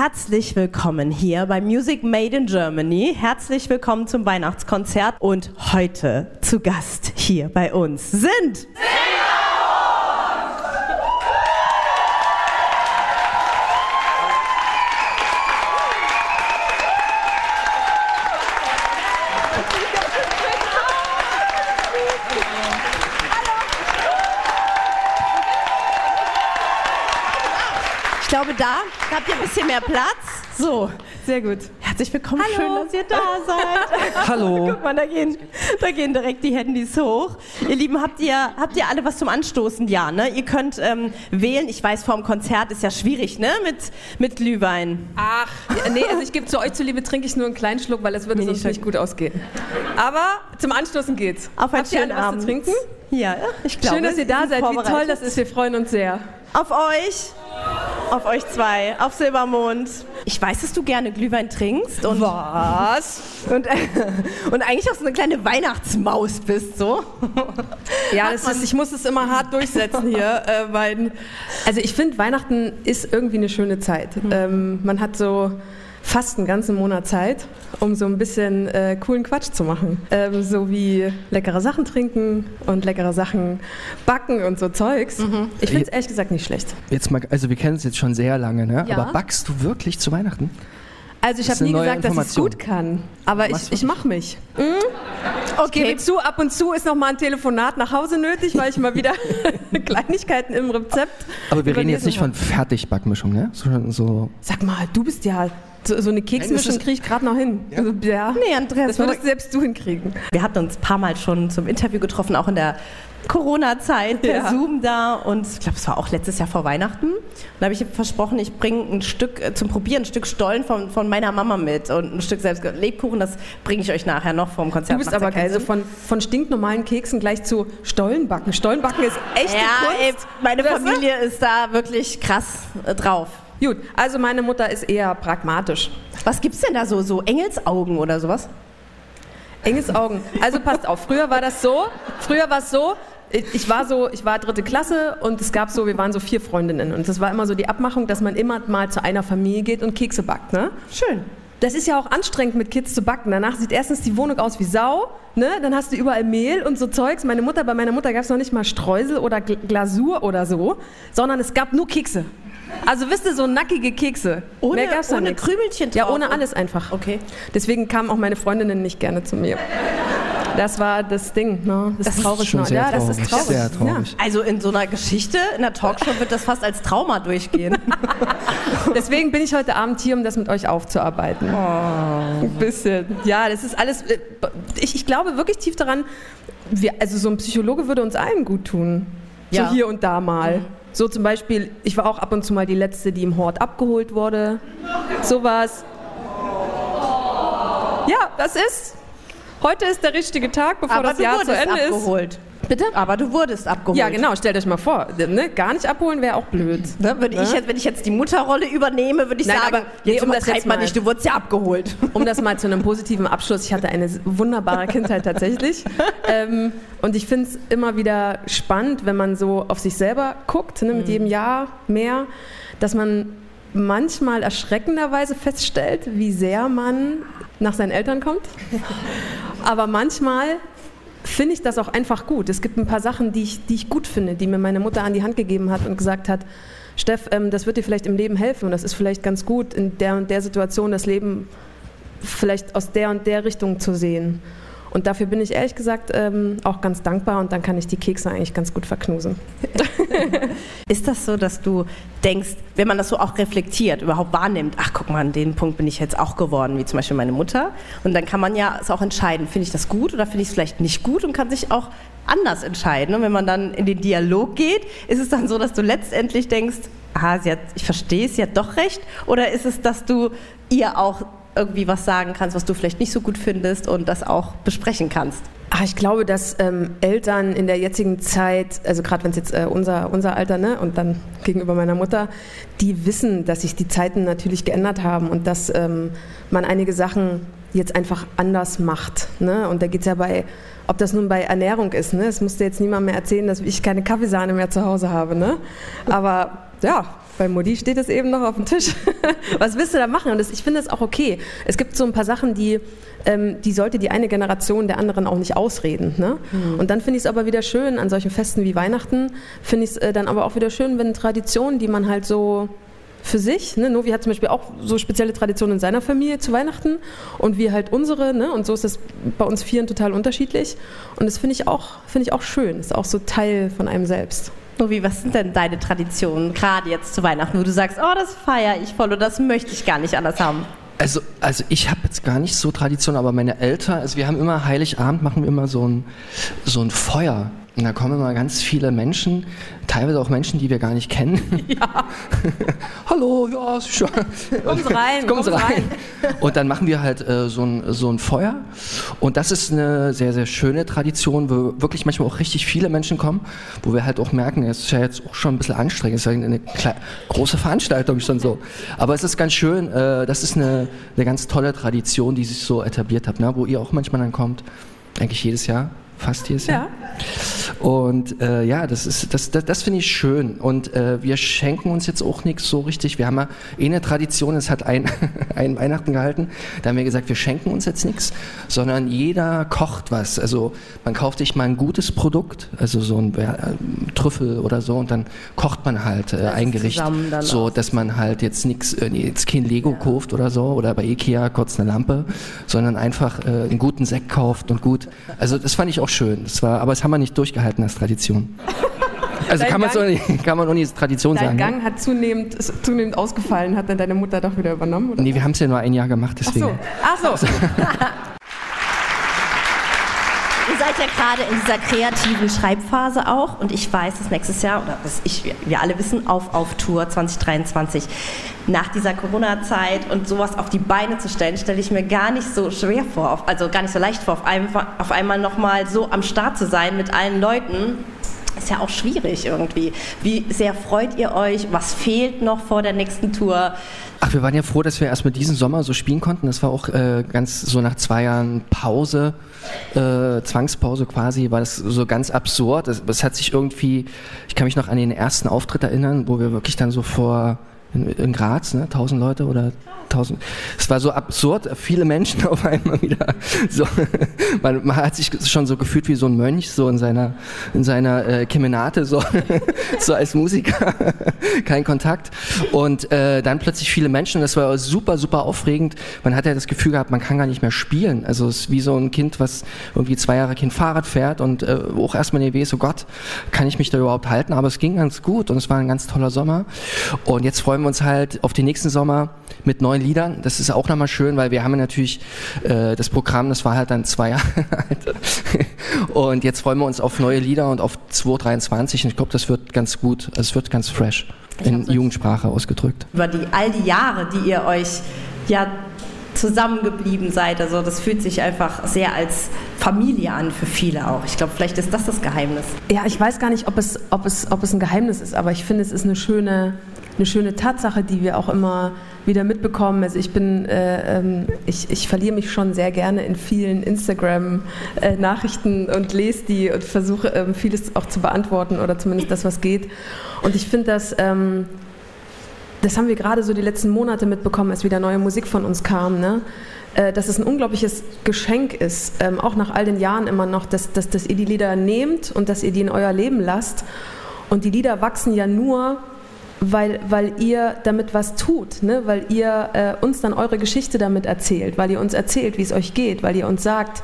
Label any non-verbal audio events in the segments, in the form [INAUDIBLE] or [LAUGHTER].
Herzlich willkommen hier bei Music Made in Germany. Herzlich willkommen zum Weihnachtskonzert und heute zu Gast hier bei uns sind Ich habt ihr ein bisschen mehr Platz. So, sehr gut. Herzlich willkommen. Hallo. Schön, dass ihr da [LAUGHS] seid. Hallo. [LAUGHS] Guck mal, da gehen, da gehen direkt die Handys hoch. Ihr Lieben, habt ihr, habt ihr alle was zum Anstoßen? Ja, ne? Ihr könnt ähm, wählen. Ich weiß, vor dem Konzert ist ja schwierig, ne? Mit, mit Glühwein. Ach, ja, nee, also ich gebe zu euch zuliebe, trinke ich nur einen kleinen Schluck, weil es würde Nee, sonst nicht nicht gut ausgehen. Aber zum Anstoßen geht's. Auf einen Habt ihr schönen alle was Abend. zu trinken? Ja, ich glaube. Schön, dass ihr da seid. Wie toll das ist. Wir freuen uns sehr. Auf euch. Auf euch zwei. Auf Silbermond. Ich weiß, dass du gerne Glühwein trinkst. Und Was? Und, äh, und eigentlich auch so eine kleine Weihnachtsmaus bist, so. Ja, das ist, ich muss es immer hart durchsetzen hier. Äh, weil, also ich finde, Weihnachten ist irgendwie eine schöne Zeit. Ähm, man hat so fast einen ganzen Monat Zeit, um so ein bisschen äh, coolen Quatsch zu machen. Ähm, so wie leckere Sachen trinken und leckere Sachen backen und so Zeugs. Ich finde es ehrlich gesagt nicht schlecht. Jetzt mal, also wir kennen es jetzt schon sehr lange, ne? Ja. Aber backst du wirklich zu Weihnachten? Also ich habe nie gesagt, dass ich es gut kann, aber Was ich, ich mache mich. Ich Okay. gebe zu, ab und zu ist noch mal ein Telefonat nach Hause nötig, weil ich mal wieder [LAUGHS] Kleinigkeiten im Rezept. Aber wir reden jetzt nicht von. Fertigbackmischung, ne? Sondern so. Sag mal, du bist ja so, so eine Keksmischung kriege ich gerade noch hin. Ja. Also, ja. Nee, Andreas, das würdest selbst du hinkriegen. Wir hatten uns ein paar Mal schon zum Interview getroffen, auch in der Corona-Zeit per Ja. Zoom da. Und ich glaube, es war auch letztes Jahr vor Weihnachten. Und da habe ich versprochen, ich bringe ein Stück äh, zum Probieren, ein Stück Stollen von, von meiner Mama mit und ein Stück selbst Lebkuchen. Das bringe ich euch nachher noch vom Konzert. Du bist aber geil, so Sinn. von, von stinknormalen Keksen gleich zu Stollenbacken. Stollenbacken ist echte ja, ey, Kunst. meine Weißt du? Familie ist da wirklich krass äh, drauf. Gut, also meine Mutter ist eher pragmatisch. Was gibt's denn da so? So Engelsaugen oder sowas? Enges Augen. Also passt auf, früher war das so, früher war es so, ich war so, ich war dritte Klasse und es gab so, wir waren so vier Freundinnen und das war immer so die Abmachung, dass man immer mal zu einer Familie geht und Kekse backt, ne? Schön. Das ist ja auch anstrengend mit Kids zu backen. Danach sieht erstens die Wohnung aus wie Sau, ne? Dann hast du überall Mehl und so Zeugs. Meine Mutter, bei meiner Mutter gab es noch nicht mal Streusel oder Gl- Glasur oder so, sondern es gab nur Kekse. Also wisst ihr, so nackige Kekse. Ohne- Mehr gab's ohne. Krümelchen Ja, drauf ohne und- alles einfach. Okay. Deswegen kamen auch meine Freundinnen nicht gerne zu mir. Das war das Ding, ne? Das, Das ist ist traurig. schon ne? sehr ja, das traurig, ist traurig. sehr traurig. Also in so einer Geschichte, in der Talkshow wird das fast als Trauma durchgehen. Ja. [LAUGHS] Deswegen bin ich heute Abend hier, um das mit euch aufzuarbeiten. Ein bisschen. Ja, das ist alles. äh, Ich, ich glaube wirklich tief daran, wir, also so ein Psychologe würde uns allen gut tun. Ja. So hier und da mal. So zum Beispiel, ich war auch ab und zu mal die Letzte, die im Hort abgeholt wurde. Sowas. Ja, das ist. Heute ist der richtige Tag, bevor Aber das Jahr zu Ende ist. Bitte? Aber du wurdest abgeholt. Ja, genau, stellt euch mal vor. Ne? Gar nicht abholen wäre auch blöd. Ne, wenn, ich jetzt, wenn ich jetzt die Mutterrolle übernehme, würde ich Nein, sagen, aber nee, jetzt um das jetzt mal nicht, du wurdest ja abgeholt. Um das mal zu einem positiven Abschluss. Ich hatte eine wunderbare Kindheit tatsächlich. [LAUGHS] Ähm, und ich finde es immer wieder spannend, wenn man so auf sich selber guckt, ne, mit jedem Jahr mehr, dass man manchmal erschreckenderweise feststellt, wie sehr man nach seinen Eltern kommt. [LAUGHS] Aber manchmal finde ich das auch einfach gut. Es gibt ein paar Sachen, die ich, die ich gut finde, die mir meine Mutter an die Hand gegeben hat und gesagt hat, Steff, ähm, das wird dir vielleicht im Leben helfen und das ist vielleicht ganz gut, in der und der Situation das Leben vielleicht aus der und der Richtung zu sehen. Und dafür bin ich ehrlich gesagt ähm, auch ganz dankbar und dann kann ich die Kekse eigentlich ganz gut verknusen. [LAUGHS] Ist das so, dass du denkst, wenn man das so auch reflektiert, überhaupt wahrnimmt, ach guck mal, an den Punkt bin ich jetzt auch geworden, wie zum Beispiel meine Mutter. Und dann kann man ja es auch entscheiden, finde ich das gut oder finde ich es vielleicht nicht gut und kann sich auch anders entscheiden. Und wenn man dann in den Dialog geht, ist es dann so, dass du letztendlich denkst, aha, sie hat, ich verstehe es, sie hat doch recht. Oder ist es, dass du ihr auch irgendwie was sagen kannst, was du vielleicht nicht so gut findest und das auch besprechen kannst? Ach, ich glaube, dass ähm, Eltern in der jetzigen Zeit, also gerade wenn es jetzt äh, unser, unser Alter ne, und dann gegenüber meiner Mutter, die wissen, dass sich die Zeiten natürlich geändert haben und dass ähm, man einige Sachen jetzt einfach anders macht. Ne? Und da geht es ja bei, ob das nun bei Ernährung ist, ne? es musste jetzt niemand mehr erzählen, dass ich keine Kaffeesahne mehr zu Hause habe. Ne? Aber ja, Bei Mutti steht es eben noch auf dem Tisch. [LAUGHS] Was willst du da machen? Und das, ich finde das auch okay. Es gibt so ein paar Sachen, die, ähm, die sollte die eine Generation der anderen auch nicht ausreden. Ne? Mhm. Und dann finde ich es aber wieder schön, an solchen Festen wie Weihnachten, finde ich es äh, dann aber auch wieder schön, wenn Traditionen, die man halt so für sich. Ne? Novi hat zum Beispiel auch so spezielle Traditionen in seiner Familie zu Weihnachten und wir halt unsere. Ne? Und so ist das bei uns Vieren total unterschiedlich. Und das finde ich, auch, find ich auch schön. Ist auch so Teil von einem selbst. Novi, was sind denn deine Traditionen, gerade jetzt zu Weihnachten, wo du sagst, oh, das feiere ich voll oder das möchte ich gar nicht anders haben? Also, also ich habe jetzt gar nicht so Tradition, aber meine Eltern, also wir haben immer Heiligabend, machen wir immer so ein, so ein Feuer. Und da kommen immer ganz viele Menschen, teilweise auch Menschen, die wir gar nicht kennen. [LAUGHS] Ja. [LAUGHS] Hallo, ja, schon. Kommen Sie rein. [LAUGHS] Kommen Sie rein. rein. Und dann machen wir halt äh, so, ein, so ein Feuer. Und das ist eine sehr, sehr schöne Tradition, wo wirklich manchmal auch richtig viele Menschen kommen, wo wir halt auch merken, es ist ja jetzt auch schon ein bisschen anstrengend, es ist ja eine große Veranstaltung schon so. Aber es ist ganz schön, äh, das ist eine, eine ganz tolle Tradition, die sich so etabliert hat, ne? wo ihr auch manchmal dann kommt, eigentlich jedes Jahr fast jedes Jahr. Ja. Und äh, ja, das ist das, das, das finde ich schön. Und äh, wir schenken uns jetzt auch nichts so richtig. Wir haben ja eh eine Tradition, es hat ein, [LAUGHS] ein Weihnachten gehalten. Da haben wir gesagt, wir schenken uns jetzt nichts, sondern jeder kocht was. Also man kauft sich mal ein gutes Produkt, also so ein äh, Trüffel oder so, und dann kocht man halt äh, ein Gericht, so dass man halt jetzt nichts, äh, jetzt kein Lego ja. kauft oder so oder bei Ikea kurz eine Lampe, sondern einfach äh, einen guten Sekt kauft und gut. Also das fand ich auch schön. Das war, aber das haben wir nicht durchgehalten als Tradition. [LAUGHS] Also kann man, so, kann man auch nicht Tradition dein sagen. Dein Gang ne? hat zunehmend, zunehmend ausgefallen. Hat dann deine Mutter doch wieder übernommen? Oder? Nee, wir haben es ja nur ein Jahr gemacht, deswegen. Ach so. Ach [LAUGHS] so. [LAUGHS] Seid ja gerade in dieser kreativen Schreibphase auch und ich weiß, dass nächstes Jahr, oder was ich, wir alle wissen, auf, auf Tour 2023 nach dieser Corona-Zeit und sowas auf die Beine zu stellen, stelle ich mir gar nicht so schwer vor, also gar nicht so leicht vor, auf, einem, auf einmal nochmal so am Start zu sein mit allen Leuten ist ja auch schwierig irgendwie. Wie sehr freut ihr euch? Was fehlt noch vor der nächsten Tour? Ach, wir waren ja froh, dass wir erstmal diesen Sommer so spielen konnten. Das war auch äh, ganz so nach zwei Jahren Pause, äh, Zwangspause quasi, war das so ganz absurd. Es hat sich irgendwie, ich kann mich noch an den ersten Auftritt erinnern, wo wir wirklich dann so vor in, in Graz, ne, tausend Leute oder tausend. Es war so absurd, viele Menschen [LAUGHS] auf einmal wieder. So, man, man, hat sich schon so gefühlt wie so ein Mönch, so in seiner, in seiner äh, Kemenate, so, [LAUGHS] so als Musiker, kein Kontakt. Und äh, dann plötzlich viele Menschen, das war super, super aufregend. Man hat ja das Gefühl gehabt, man kann gar nicht mehr spielen. Also es ist wie so ein Kind, was irgendwie zwei Jahre Kind Fahrrad fährt und äh, auch erstmal eine Idee ist, oh Gott, kann ich mich da überhaupt halten? Aber es ging ganz gut und es war ein ganz toller Sommer. Und jetzt freuen wir uns halt auf den nächsten Sommer mit neuen Liedern. Das ist auch nochmal schön, weil wir haben natürlich äh, das Programm, das war halt dann zwei [LAUGHS] Jahre alt. und jetzt freuen wir uns auf neue Lieder und auf 2023 und ich glaube, das wird ganz gut, also es wird ganz fresh in Jugendsprache ausgedrückt. Über die, all die Jahre, die ihr euch ja zusammengeblieben seid. Also das fühlt sich einfach sehr als Familie an für viele auch. Ich glaube, vielleicht ist das das Geheimnis. Ja, ich weiß gar nicht, ob es, ob es, ob es ein Geheimnis ist, aber ich finde, es ist eine schöne, eine schöne Tatsache, die wir auch immer wieder mitbekommen. Also ich bin, äh, ähm, ich, ich verliere mich schon sehr gerne in vielen Instagram-Nachrichten äh, und lese die und versuche ähm, vieles auch zu beantworten oder zumindest das, was geht. Und ich finde das, ähm, das haben wir gerade so die letzten Monate mitbekommen, als wieder neue Musik von uns kam. Ne? Äh, dass es ein unglaubliches Geschenk ist, ähm, auch nach all den Jahren immer noch, dass, dass, dass ihr die Lieder nehmt und dass ihr die in euer Leben lasst. Und die Lieder wachsen ja nur, weil, weil ihr damit was tut, ne? weil ihr äh, uns dann eure Geschichte damit erzählt, weil ihr uns erzählt, wie es euch geht, weil ihr uns sagt,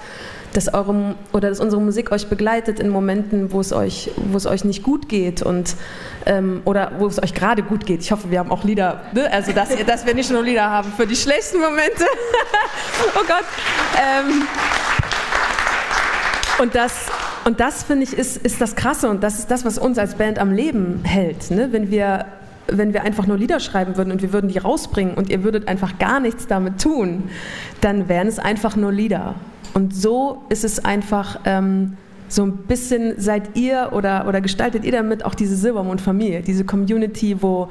dass, eure, oder dass unsere Musik euch begleitet in Momenten, wo es euch, wo es euch nicht gut geht und, ähm, oder wo es euch gerade gut geht. Ich hoffe, wir haben auch Lieder, ne? also dass, dass wir nicht nur Lieder haben für die schlechten Momente. [LAUGHS] oh Gott. Ähm, und das, und das finde ich, ist, ist das Krasse und das ist das, was uns als Band am Leben hält. Ne? Wenn wir wenn wir einfach nur Lieder schreiben würden und wir würden die rausbringen und ihr würdet einfach gar nichts damit tun, dann wären es einfach nur Lieder. Und so ist es einfach ähm, so ein bisschen, seid ihr oder, oder gestaltet ihr damit auch diese Silbermond-Familie, diese Community, wo,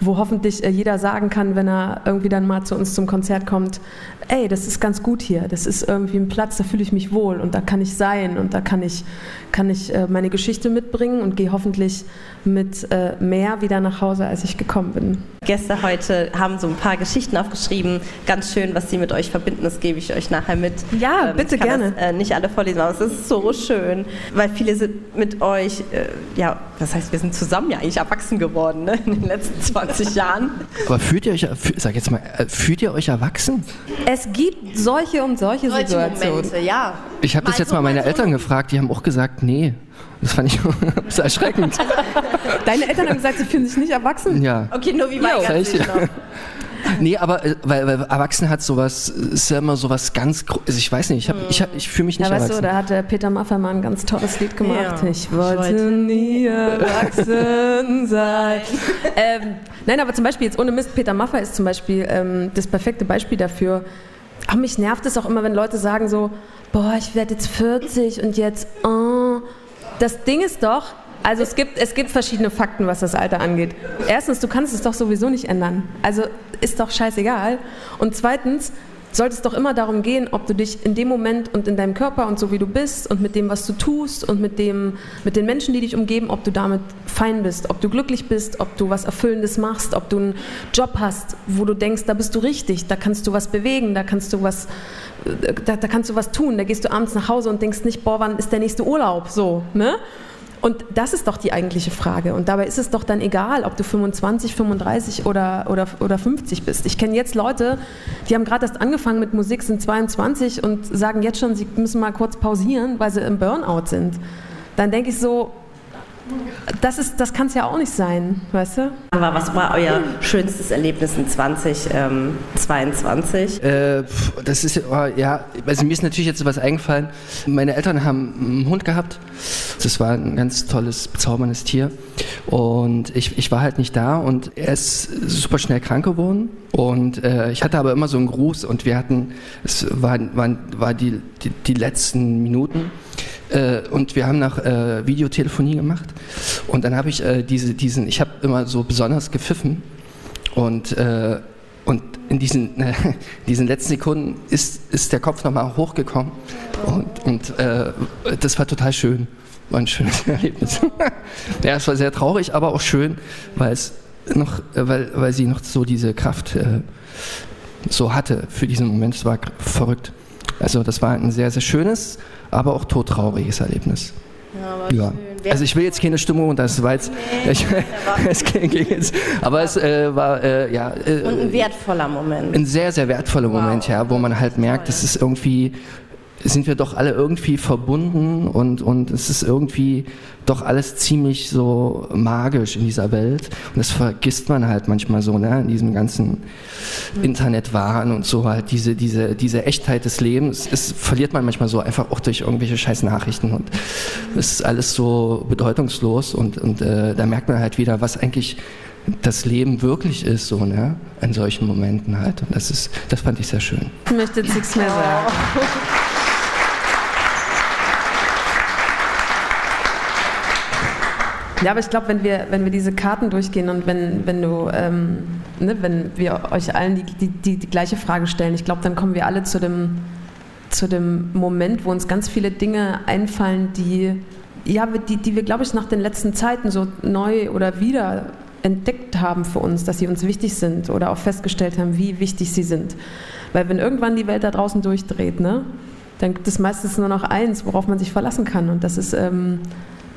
wo hoffentlich äh, jeder sagen kann, wenn er irgendwie dann mal zu uns zum Konzert kommt, ey, das ist ganz gut hier, das ist irgendwie ein Platz, da fühle ich mich wohl und da kann ich sein und da kann ich, kann ich äh, meine Geschichte mitbringen und gehe hoffentlich mit äh, mehr wieder nach Hause, als ich gekommen bin. Gäste heute haben so ein paar Geschichten aufgeschrieben, ganz schön, was sie mit euch verbinden, das gebe ich euch nachher mit. Ja, ähm, bitte gerne. Das, nicht alle vorlesen, aber es ist so schön, weil viele sind mit euch, ja, das heißt, wir sind zusammen ja eigentlich erwachsen geworden ne, in den letzten 20 Jahren. Aber fühlt ihr euch, sag jetzt mal, äh, fühlt ihr euch erwachsen? Es gibt solche und solche, solche Situationen. Momente, ja. Ich habe das jetzt mal meine Eltern gefragt, die haben auch gesagt, nee. Das fand ich [LAUGHS] sehr erschreckend. Deine Eltern haben gesagt, sie fühlen sich nicht erwachsen? Ja. Okay, nur wie noch? [LAUGHS] Nee, aber äh, weil, weil Erwachsene hat sowas, ist ja immer sowas ganz, also ich weiß nicht, ich, ich, ich fühle mich nicht ja, weißt erwachsen. Du, da hat der Peter Maffay mal ein ganz tolles Lied gemacht. Ja. Ich, wollte ich, wollte nie erwachsen [LAUGHS] sein. ähm, nein, aber zum Beispiel jetzt ohne Mist, Peter Maffay ist zum Beispiel ähm, das perfekte Beispiel dafür. Aber mich nervt es auch immer, wenn Leute sagen so, boah, ich werde jetzt 40 und jetzt, oh. Das Ding ist doch, also es gibt, es gibt verschiedene Fakten, was das Alter angeht. Erstens, du kannst es doch sowieso nicht ändern. Also ist doch scheißegal. Und zweitens, sollte es doch immer darum gehen, ob du dich in dem Moment und in deinem Körper und so wie du bist und mit dem, was du tust und mit, dem, mit den Menschen, die dich umgeben, ob du damit fein bist, ob du glücklich bist, ob du was Erfüllendes machst, ob du einen Job hast, wo du denkst, da bist du richtig, da kannst du was bewegen, da kannst du was, da, da kannst du was tun, da gehst du abends nach Hause und denkst nicht, boah, wann ist der nächste Urlaub, so, ne? Und das ist doch die eigentliche Frage. Und dabei ist es doch dann egal, ob du 25, 35 oder, oder, oder 50 bist. Ich kenne jetzt Leute, die haben gerade erst angefangen mit Musik, sind 22 und sagen jetzt schon, sie müssen mal kurz pausieren, weil sie im Burnout sind. Dann denke ich so, das, das kann es ja auch nicht sein, weißt du? Aber was war euer schönstes Erlebnis in 2022? Ähm, äh, das ist oh, ja, also mir ist natürlich jetzt was eingefallen. Meine Eltern haben einen Hund gehabt. Das war ein ganz tolles, bezauberndes Tier. Und ich, ich war halt nicht da und er ist super schnell krank geworden. Und äh, ich hatte aber immer so einen Gruß und wir hatten, es waren, waren, war die, die, die letzten Minuten. Äh, und wir haben nach äh, Videotelefonie gemacht. Und dann habe ich äh, diese, diesen, ich habe immer so besonders gepfiffen. Und, äh, und in diesen, [LAUGHS] diesen letzten Sekunden ist, ist der Kopf nochmal hochgekommen. Und, und äh, das war total schön. War ein schönes [LAUGHS] Erlebnis. ja, es war sehr traurig, aber auch schön, weil es weil, weil sie noch so diese Kraft so hatte für diesen Moment. Es war verrückt. Also das war ein sehr, sehr schönes, aber auch todtrauriges Erlebnis. Ja, ja. Also ich will jetzt keine Stimmung, das war jetzt, nee, ich, [LAUGHS] es ging jetzt, aber es äh, war äh, ja äh, und ein wertvoller Moment. Ein sehr sehr wertvoller wow. Moment, ja, wo man halt merkt, es ist irgendwie sind wir doch alle irgendwie verbunden und, und es ist irgendwie doch alles ziemlich so magisch in dieser Welt. Und das vergisst man halt manchmal so, ne, in diesem ganzen Internetwahn und so halt diese, diese, diese Echtheit des Lebens. Es verliert man manchmal so einfach auch durch irgendwelche scheiß Nachrichten und es ist alles so bedeutungslos und, und äh, da merkt man halt wieder, was eigentlich das Leben wirklich ist, so, ne, in solchen Momenten halt. Und das ist, das fand ich sehr schön. Ich möchte jetzt nichts mehr sagen. Ja, aber ich glaube, wenn wir, wenn wir diese Karten durchgehen und wenn, wenn du, ähm, ne, wenn wir euch allen die, die, die, gleiche Frage stellen, ich glaube, dann kommen wir alle zu dem, zu dem Moment, wo uns ganz viele Dinge einfallen, die, ja, die, die wir, glaube ich, nach den letzten Zeiten so neu oder wieder entdeckt haben für uns, dass sie uns wichtig sind oder auch festgestellt haben, wie wichtig sie sind. Weil wenn irgendwann die Welt da draußen durchdreht, ne, dann gibt es meistens nur noch eins, worauf man sich verlassen kann und das ist ähm,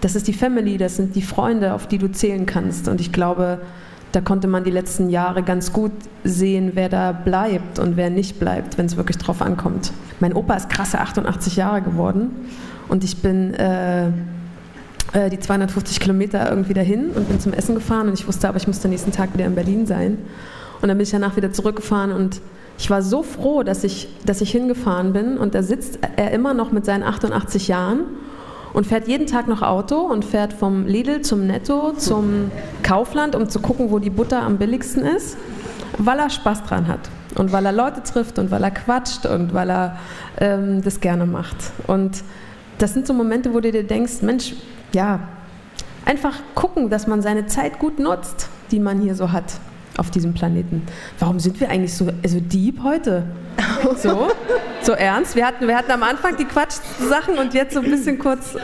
das ist die Family, das sind die Freunde, auf die du zählen kannst. Und ich glaube, da konnte man die letzten Jahre ganz gut sehen, wer da bleibt und wer nicht bleibt, wenn es wirklich drauf ankommt. Mein Opa ist krasse 88 Jahre geworden und ich bin äh, äh, die 250 Kilometer irgendwie dahin und bin zum Essen gefahren und ich wusste aber, ich musste nächsten Tag wieder in Berlin sein. Und dann bin ich danach wieder zurückgefahren und ich war so froh, dass ich, dass ich hingefahren bin und da sitzt er immer noch mit seinen 88 Jahren und fährt jeden Tag noch Auto und fährt vom Lidl zum Netto zum Kaufland, um zu gucken, wo die Butter am billigsten ist, weil er Spaß dran hat und weil er Leute trifft und weil er quatscht und weil er ähm, das gerne macht. Und das sind so Momente, wo du dir denkst, Mensch, ja, einfach gucken, dass man seine Zeit gut nutzt, die man hier so hat. auf diesem Planeten. Warum sind wir eigentlich so also deep heute? [LAUGHS] So, so ernst? Wir hatten, wir hatten am Anfang die Quatsch-Sachen und jetzt so ein bisschen kurz,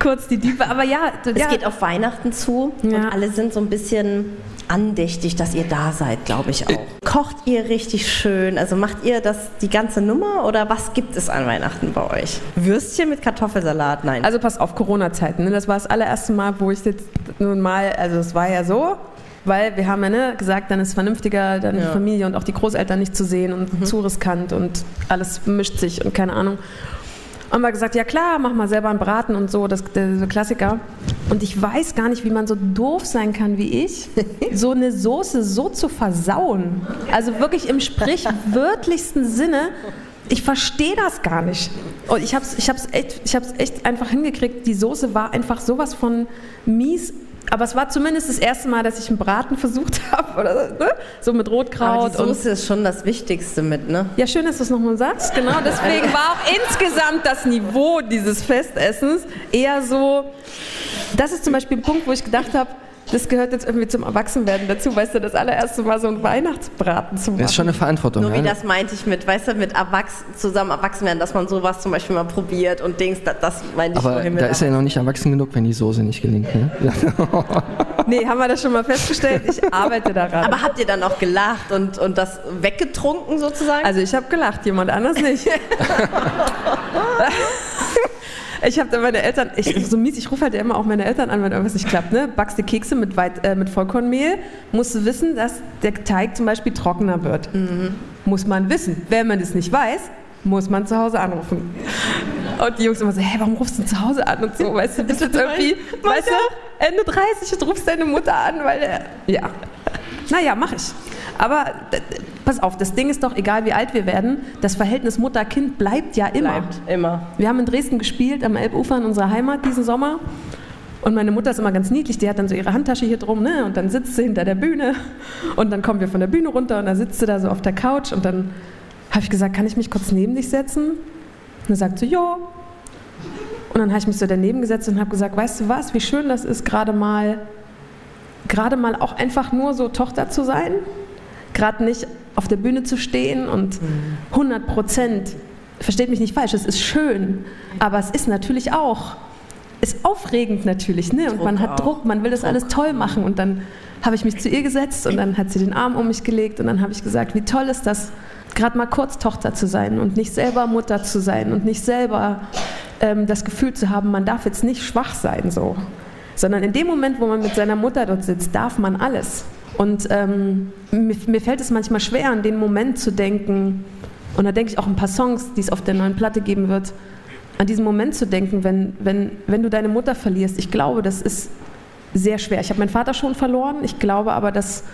kurz die Diebe. Aber ja, es ja. geht auf Weihnachten zu Ja. und alle sind so ein bisschen andächtig, dass ihr da seid, glaube ich auch. Kocht ihr richtig schön? Also macht ihr das die ganze Nummer oder was gibt es an Weihnachten bei euch? Würstchen mit Kartoffelsalat? Nein. Also pass auf, Corona-Zeiten. Ne? Das war das allererste Mal, wo ich jetzt nun mal, also es war ja so, weil wir haben ja ne, gesagt, dann ist es vernünftiger, dann die Ja. Familie und auch die Großeltern nicht zu sehen und zu riskant und alles mischt sich und keine Ahnung. Und wir gesagt, ja klar, mach mal selber einen Braten und so, das der, der Klassiker. Und ich weiß gar nicht, wie man so doof sein kann wie ich, [LAUGHS] so eine Soße so zu versauen. Also wirklich im sprichwörtlichsten Sinne. Ich verstehe das gar nicht. Und ich habe es ich hab's echt, ich hab's echt einfach hingekriegt. Die Soße war einfach sowas von mies. Aber es war zumindest das erste Mal, dass ich einen Braten versucht [LAUGHS] habe. Oder so, ne? so mit Aber Rotkraut. die und Soße ist schon das Wichtigste mit, ne? ja, schön, dass du es nochmal sagst. Genau, deswegen war auch insgesamt das Niveau dieses Festessens eher so. Das ist zum Beispiel ein Punkt, wo ich gedacht habe, das gehört jetzt irgendwie zum Erwachsenwerden dazu, weißt du, das allererste Mal so einen Weihnachtsbraten zu machen. Das ist schon eine Verantwortung. Nur wie ja. das meinte ich mit, weißt du, mit Erwachs zusammen erwachsen werden, dass man sowas zum Beispiel mal probiert und Dings, das, das meinte ich Aber vorhin mit da ist er ja noch nicht erwachsen genug, wenn die Soße nicht gelingt. Ne? [LAUGHS] Nee, haben wir das schon mal festgestellt? Ich arbeite daran. Aber habt ihr dann auch gelacht und, und das weggetrunken sozusagen? also ich habe gelacht, jemand anders nicht. [LAUGHS] Ich habe da meine Eltern, ich, so mies, ich rufe halt ja immer auch meine Eltern an, wenn irgendwas nicht klappt. Ne? Backst du Kekse mit, Weit, äh, mit Vollkornmehl, musst du wissen, dass der Teig zum Beispiel trockener wird. Muss man wissen. Wenn man das nicht weiß, muss man zu Hause anrufen. Und die Jungs immer so, hey, warum rufst du zu Hause an und so, weißt du, bist jetzt irgendwie, weißt du, Ende 30 und rufst deine Mutter an, weil, äh, ja. Naja, mach ich. Aber pass auf, das Ding ist doch, egal wie alt wir werden, das Verhältnis Mutter-Kind bleibt ja immer. Bleibt immer. Wir haben in Dresden gespielt, am Elbufer in unserer Heimat diesen Sommer. Und meine Mutter ist immer ganz niedlich, die hat dann so ihre Handtasche hier drum, ne? Und dann sitzt sie hinter der Bühne. Und dann kommen wir von der Bühne runter und dann sitzt sie da so auf der Couch. Und dann habe ich gesagt, kann ich mich kurz neben dich setzen? Und dann sagt sie, ja. Und dann habe ich mich so daneben gesetzt und habe gesagt, weißt du was, wie schön das ist, gerade mal, gerade mal auch einfach nur so Tochter zu sein. Gerade nicht auf der Bühne zu stehen und 100 Prozent, versteht mich nicht falsch, es ist schön, aber es ist natürlich auch, ist aufregend natürlich, ne? Und man hat auch. Druck, man will das alles toll machen. Und dann habe ich mich zu ihr gesetzt und dann hat sie den Arm um mich gelegt und dann habe ich gesagt, wie toll ist das, gerade mal kurz Tochter zu sein und nicht selber Mutter zu sein und nicht selber ähm, das Gefühl zu haben, man darf jetzt nicht schwach sein so. Sondern in dem Moment, wo man mit seiner Mutter dort sitzt, darf man alles. Und ähm, mir, mir fällt es manchmal schwer, an den Moment zu denken. Und da denke ich auch ein paar Songs, die es auf der neuen Platte geben wird, an diesen Moment zu denken, wenn, wenn, wenn du deine Mutter verlierst. Ich glaube, das ist sehr schwer. Ich habe meinen Vater schon verloren. Ich glaube aber, dass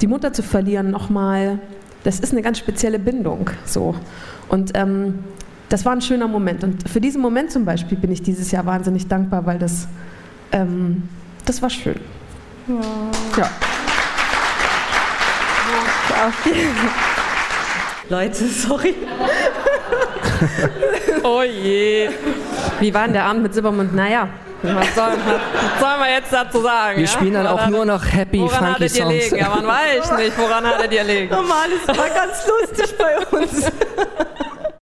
die Mutter zu verlieren nochmal, das ist eine ganz spezielle Bindung. So. Und ähm, das war ein schöner Moment. Und für diesen Moment zum Beispiel bin ich dieses Jahr wahnsinnig dankbar, weil das, ähm, das war schön. Ja. [LAUGHS] Leute, sorry. [LAUGHS] Oh je. Wie war denn der Abend mit Silbermund? Naja, was soll, was soll man jetzt dazu sagen? Wir ja? spielen dann auch Woran- nur noch happy, Woran funky hattet ihr Songs. liegen? Ja, man weiß nicht, woran hattet ihr liegen. [LAUGHS] Normal, es war ganz lustig bei uns.